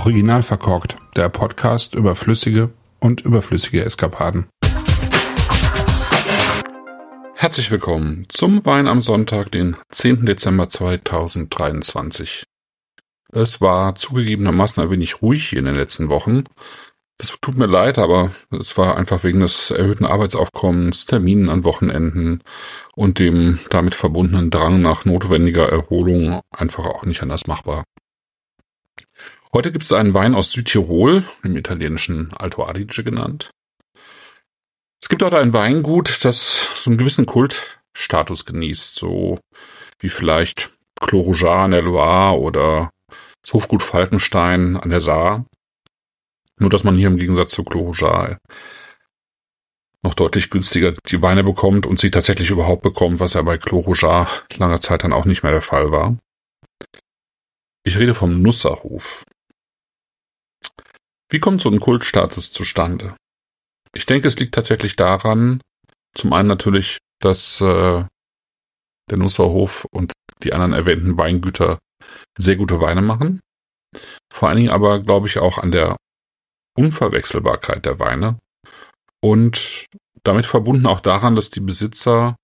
Original verkorkt, der Podcast über flüssige und überflüssige Eskapaden. Herzlich willkommen zum Wein am Sonntag, den 10. Dezember 2023. Es war zugegebenermaßen ein wenig ruhig hier in den letzten Wochen. Das tut mir leid, aber es war einfach wegen des erhöhten Arbeitsaufkommens, Terminen an Wochenenden und dem damit verbundenen Drang nach notwendiger Erholung einfach auch nicht anders machbar. Heute gibt es einen Wein aus Südtirol, im italienischen Alto Adige genannt. Es gibt dort ein Weingut, das so einen gewissen Kultstatus genießt, so wie vielleicht Clos Rougeat an der Loire oder das Hofgut Falkenstein an der Saar. Nur, dass man hier im Gegensatz zu Clos Rougeat noch deutlich günstiger die Weine bekommt und sie tatsächlich überhaupt bekommt, was ja bei Clos Rougeat langer Zeit dann auch nicht mehr der Fall war. Ich rede vom Nusserhof. Wie kommt so ein Kultstatus zustande? Ich denke, es liegt tatsächlich daran, zum einen natürlich, dass äh, der Nusserhof und die anderen erwähnten Weingüter sehr gute Weine machen. Vor allen Dingen aber, glaube ich, auch an der Unverwechselbarkeit der Weine und damit verbunden auch daran, dass die Besitzer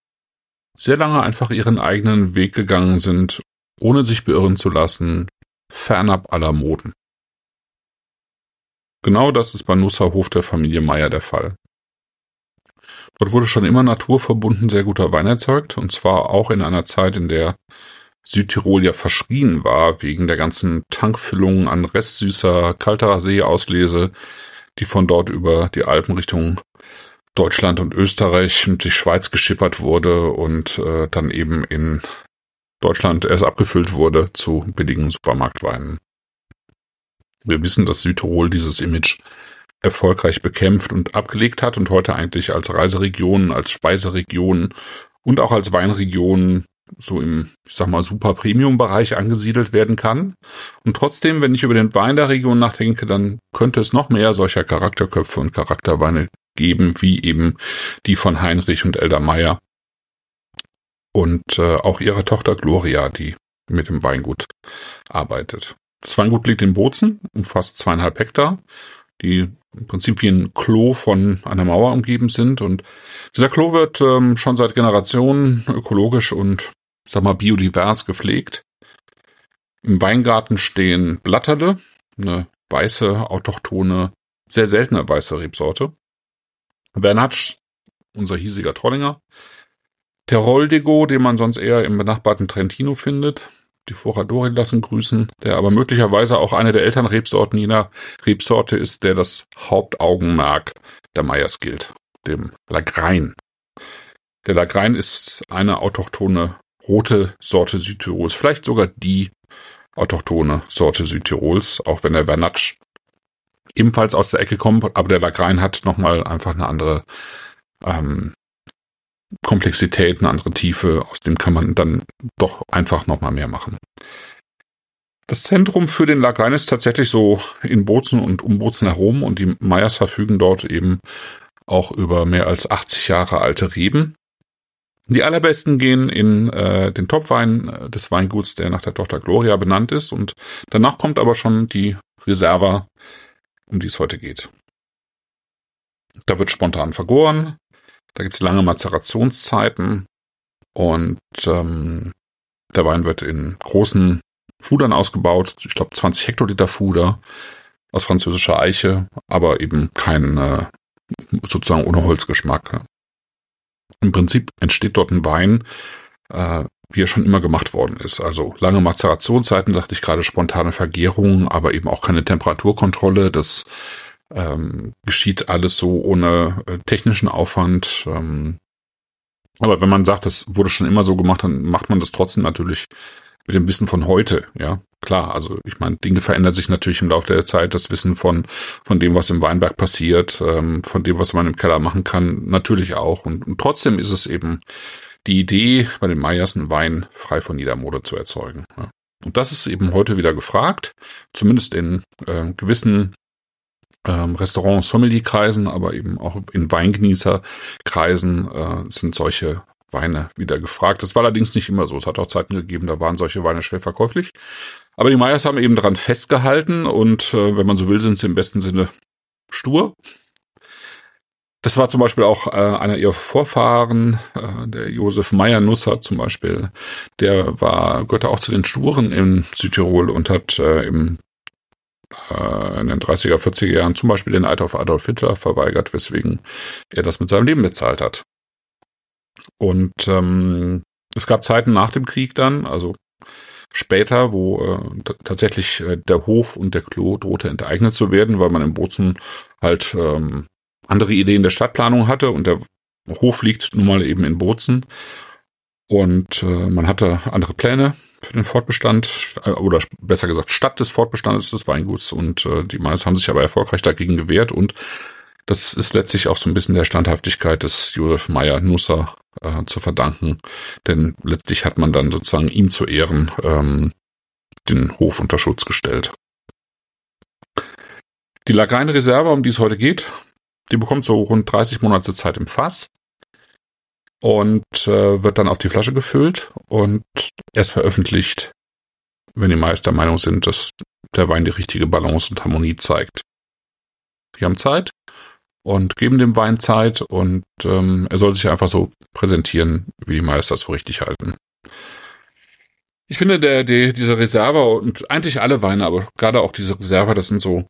sehr lange einfach ihren eigenen Weg gegangen sind, ohne sich beirren zu lassen, fernab aller Moden. Genau das ist bei Nusserhof der Familie Meyer der Fall. Dort wurde schon immer naturverbunden sehr guter Wein erzeugt, und zwar auch in einer Zeit, in der Südtirol ja verschrien war, wegen der ganzen Tankfüllungen an restsüßer, kalter Seeauslese, die von dort über die Alpen Richtung Deutschland und Österreich und die Schweiz geschippert wurde und äh, dann eben in Deutschland erst abgefüllt wurde zu billigen Supermarktweinen. Wir wissen, dass Südtirol dieses Image erfolgreich bekämpft und abgelegt hat und heute eigentlich als Reiseregion, als Speiseregion und auch als Weinregion so im, ich sag mal, super Premium-Bereich angesiedelt werden kann. Und trotzdem, wenn ich über den Wein der Region nachdenke, dann könnte es noch mehr solcher Charakterköpfe und Charakterweine geben, wie eben die von Heinrich und Elder Meyer und äh, auch ihre Tochter Gloria, die mit dem Weingut arbeitet. Das Weingut liegt in Bozen, umfasst zweieinhalb Hektar, die im Prinzip wie ein Klo von einer Mauer umgeben sind. Und dieser Klo wird ähm, schon seit Generationen ökologisch und, sag mal, biodivers gepflegt. Im Weingarten stehen Blatterle, eine weiße, autochtone, sehr seltene weiße Rebsorte. Bernatsch, unser hiesiger Trollinger. Teroldego, den man sonst eher im benachbarten Trentino findet die Foradori lassen grüßen, der aber möglicherweise auch eine der Elternrebsorten jener Rebsorte ist, der das Hauptaugenmerk der Meyers gilt, dem Lagrein. Der Lagrein ist eine autochtone rote Sorte Südtirols, vielleicht sogar die autochtone Sorte Südtirols, auch wenn der Vernatsch ebenfalls aus der Ecke kommt, aber der Lagrein hat nochmal einfach eine andere ähm, Komplexität, eine andere Tiefe, aus dem kann man dann doch einfach nochmal mehr machen. Das Zentrum für den Lagrein ist tatsächlich so in Bozen und um Bozen herum und die Meyers verfügen dort eben auch über mehr als 80 Jahre alte Reben. Die allerbesten gehen in äh, den Topwein äh, des Weinguts, der nach der Tochter Gloria benannt ist und danach kommt aber schon die Reserva, um die es heute geht. Da wird spontan vergoren, da gibt es lange Mazerationszeiten und ähm, der Wein wird in großen Fudern ausgebaut. Ich glaube 20 Hektoliter Fuder aus französischer Eiche, aber eben kein äh, sozusagen ohne Holzgeschmack. Im Prinzip entsteht dort ein Wein, äh, wie er schon immer gemacht worden ist. Also lange Mazerationszeiten, sagte ich gerade, spontane Vergärung, aber eben auch keine Temperaturkontrolle. Das ähm, geschieht alles so ohne äh, technischen Aufwand. Ähm, aber wenn man sagt, das wurde schon immer so gemacht, dann macht man das trotzdem natürlich mit dem Wissen von heute, ja. Klar, also ich meine, Dinge verändern sich natürlich im Laufe der Zeit. Das Wissen von, von dem, was im Weinberg passiert, ähm, von dem, was man im Keller machen kann, natürlich auch. Und, und trotzdem ist es eben die Idee, bei den Meyers einen Wein frei von jeder Mode zu erzeugen. Ja. Und das ist eben heute wieder gefragt, zumindest in äh, gewissen ähm, Restaurant-Sommelier-Kreisen, aber eben auch in Weingenießer-Kreisen äh, sind solche Weine wieder gefragt. Das war allerdings nicht immer so. Es hat auch Zeiten gegeben, da waren solche Weine schwer verkäuflich. Aber die Meyers haben eben daran festgehalten und äh, wenn man so will, sind sie im besten Sinne stur. Das war zum Beispiel auch äh, einer ihrer Vorfahren, äh, der Josef Meyer-Nusser zum Beispiel. Der war, gehörte auch zu den Sturen in Südtirol und hat äh, im, in den 30er, 40er Jahren zum Beispiel den Eid auf Adolf Hitler verweigert, weswegen er das mit seinem Leben bezahlt hat. Und ähm, es gab Zeiten nach dem Krieg dann, also später, wo äh, tatsächlich äh, der Hof und der Klo drohte enteignet zu werden, weil man in Bozen halt ähm, andere Ideen der Stadtplanung hatte und der Hof liegt nun mal eben in Bozen und äh, man hatte andere Pläne für den Fortbestand äh, oder besser gesagt Stadt des Fortbestandes des Weinguts. Und äh, die meisten haben sich aber erfolgreich dagegen gewehrt. Und das ist letztlich auch so ein bisschen der Standhaftigkeit des Josef Meyer Nusser äh, zu verdanken, denn letztlich hat man dann sozusagen ihm zu Ehren ähm, den Hof unter Schutz gestellt. Die Lagrein-Reserve, um die es heute geht, die bekommt so rund 30 Monate Zeit im Fass und äh, wird dann auf die Flasche gefüllt und erst veröffentlicht, wenn die meisten der Meinung sind, dass der Wein die richtige Balance und Harmonie zeigt. Die haben Zeit und geben dem Wein Zeit und ähm, er soll sich einfach so präsentieren, wie die Meister das für richtig halten. Ich finde, der, der, diese Reserve und eigentlich alle Weine, aber gerade auch diese Reserve, das sind so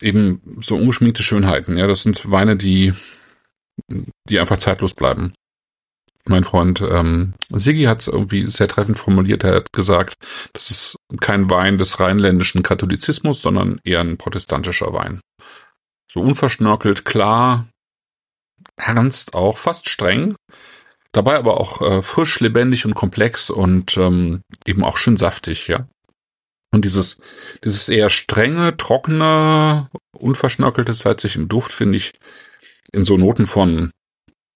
eben so ungeschminkte Schönheiten. Ja, das sind Weine, die, die einfach zeitlos bleiben. Mein Freund ähm, Siggi hat es irgendwie sehr treffend formuliert. Er hat gesagt, das ist kein Wein des rheinländischen Katholizismus, sondern eher ein protestantischer Wein. So unverschnörkelt, klar, ernst auch, fast streng. Dabei aber auch äh, frisch, lebendig und komplex und ähm, eben auch schön saftig, ja. Und dieses, dieses eher strenge, trockene, unverschnörkelte zeigt sich im Duft, finde ich, in so Noten von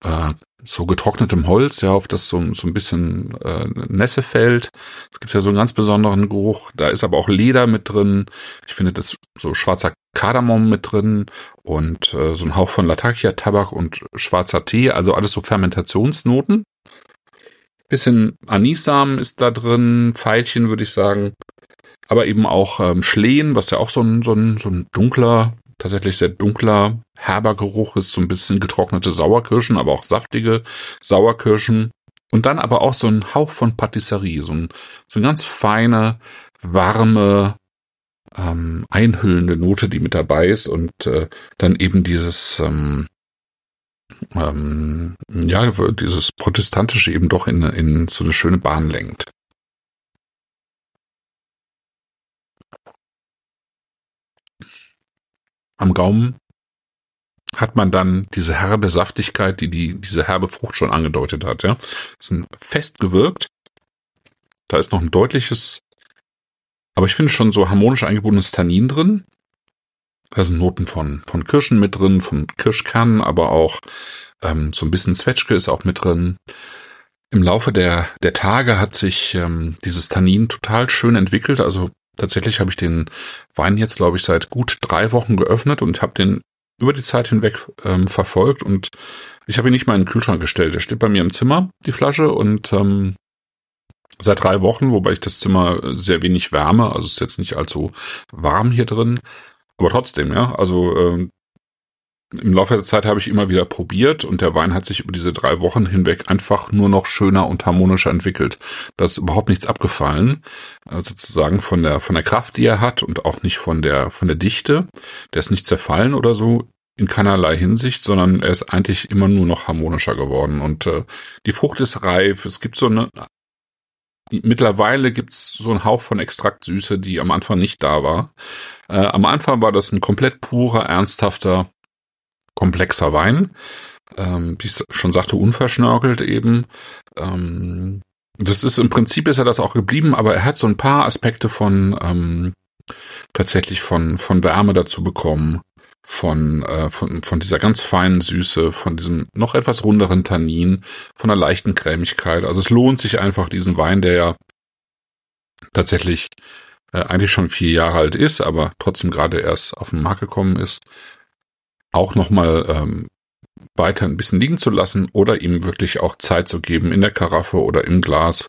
äh, so getrocknetem Holz, ja, auf das so, so ein bisschen äh, Nässe fällt. Es gibt ja so einen ganz besonderen Geruch. Da ist aber auch Leder mit drin. Ich finde das so schwarzer Kardamom mit drin und äh, so ein Hauch von Latakia-Tabak und schwarzer Tee, also alles so Fermentationsnoten. Bisschen Anisamen ist da drin, Pfeilchen würde ich sagen. Aber eben auch ähm, Schlehen, was ja auch so ein, so ein, so ein dunkler, tatsächlich sehr dunkler, herber Geruch ist, so ein bisschen getrocknete Sauerkirschen, aber auch saftige Sauerkirschen. Und dann aber auch so ein Hauch von Patisserie, so ein, so ein ganz feine, warme, ähm, einhüllende Note, die mit dabei ist und äh, dann eben dieses ähm, ähm, ja dieses protestantische eben doch in, in so eine schöne Bahn lenkt. Am Gaumen hat man dann diese herbe Saftigkeit, die, die diese herbe Frucht schon angedeutet hat. Ja, ist ein fest gewirkt. Da ist noch ein deutliches, aber ich finde schon so harmonisch eingebundenes Tannin drin. Da sind Noten von von Kirschen mit drin, von Kirschkernen, aber auch ähm, so ein bisschen Zwetschge ist auch mit drin. Im Laufe der der Tage hat sich ähm, dieses Tannin total schön entwickelt. Also Tatsächlich habe ich den Wein jetzt, glaube ich, seit gut drei Wochen geöffnet und habe den über die Zeit hinweg ähm, verfolgt und ich habe ihn nicht mal in den Kühlschrank gestellt. Er steht bei mir im Zimmer, die Flasche, und ähm, seit drei Wochen, wobei ich das Zimmer sehr wenig wärme, also ist jetzt nicht allzu warm hier drin, aber trotzdem, ja, also ähm, im Laufe der Zeit habe ich immer wieder probiert und der Wein hat sich über diese drei Wochen hinweg einfach nur noch schöner und harmonischer entwickelt. Da ist überhaupt nichts abgefallen, äh, sozusagen von der von der Kraft, die er hat und auch nicht von der von der Dichte. Der ist nicht zerfallen oder so in keinerlei Hinsicht, sondern er ist eigentlich immer nur noch harmonischer geworden und äh, die Frucht ist reif. Es gibt so eine Mittlerweile gibt's so einen Hauch von Extraktsüße, die am Anfang nicht da war. Äh, am Anfang war das ein komplett purer, ernsthafter komplexer Wein. Ähm, wie ich schon sagte, unverschnörkelt eben. Ähm, das ist im Prinzip ist er das auch geblieben, aber er hat so ein paar Aspekte von ähm, tatsächlich von von Wärme dazu bekommen, von äh, von von dieser ganz feinen Süße, von diesem noch etwas runderen Tannin, von einer leichten Cremigkeit. Also es lohnt sich einfach diesen Wein, der ja tatsächlich äh, eigentlich schon vier Jahre alt ist, aber trotzdem gerade erst auf den Markt gekommen ist, auch nochmal ähm, weiter ein bisschen liegen zu lassen oder ihm wirklich auch Zeit zu geben in der Karaffe oder im Glas,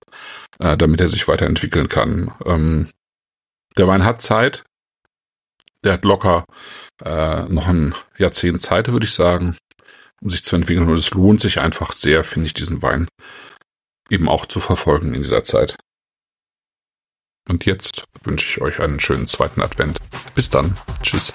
äh, damit er sich weiterentwickeln kann. Ähm, der Wein hat Zeit. Der hat locker äh, noch ein Jahrzehnt Zeit, würde ich sagen, um sich zu entwickeln. Und es lohnt sich einfach sehr, finde ich, diesen Wein eben auch zu verfolgen in dieser Zeit. Und jetzt wünsche ich euch einen schönen zweiten Advent. Bis dann. Tschüss.